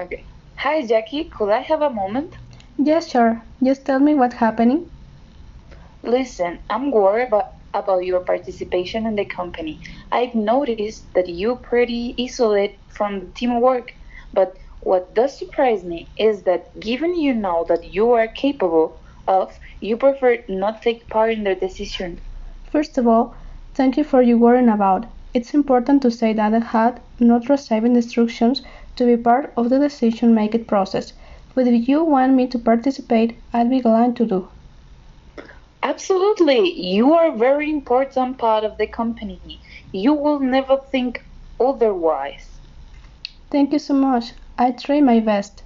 Okay. Hi, Jackie. Could I have a moment? Yes, sure. Just tell me what's happening. Listen, I'm worried about, about your participation in the company. I've noticed that you're pretty isolated from the teamwork, but what does surprise me is that given you know that you are capable of, you prefer not take part in the decision. First of all, thank you for your worrying about. It's important to say that I had not received instructions to be part of the decision making process, but if you want me to participate, I'd be glad to do. Absolutely, you are a very important part of the company. You will never think otherwise. Thank you so much. I try my best.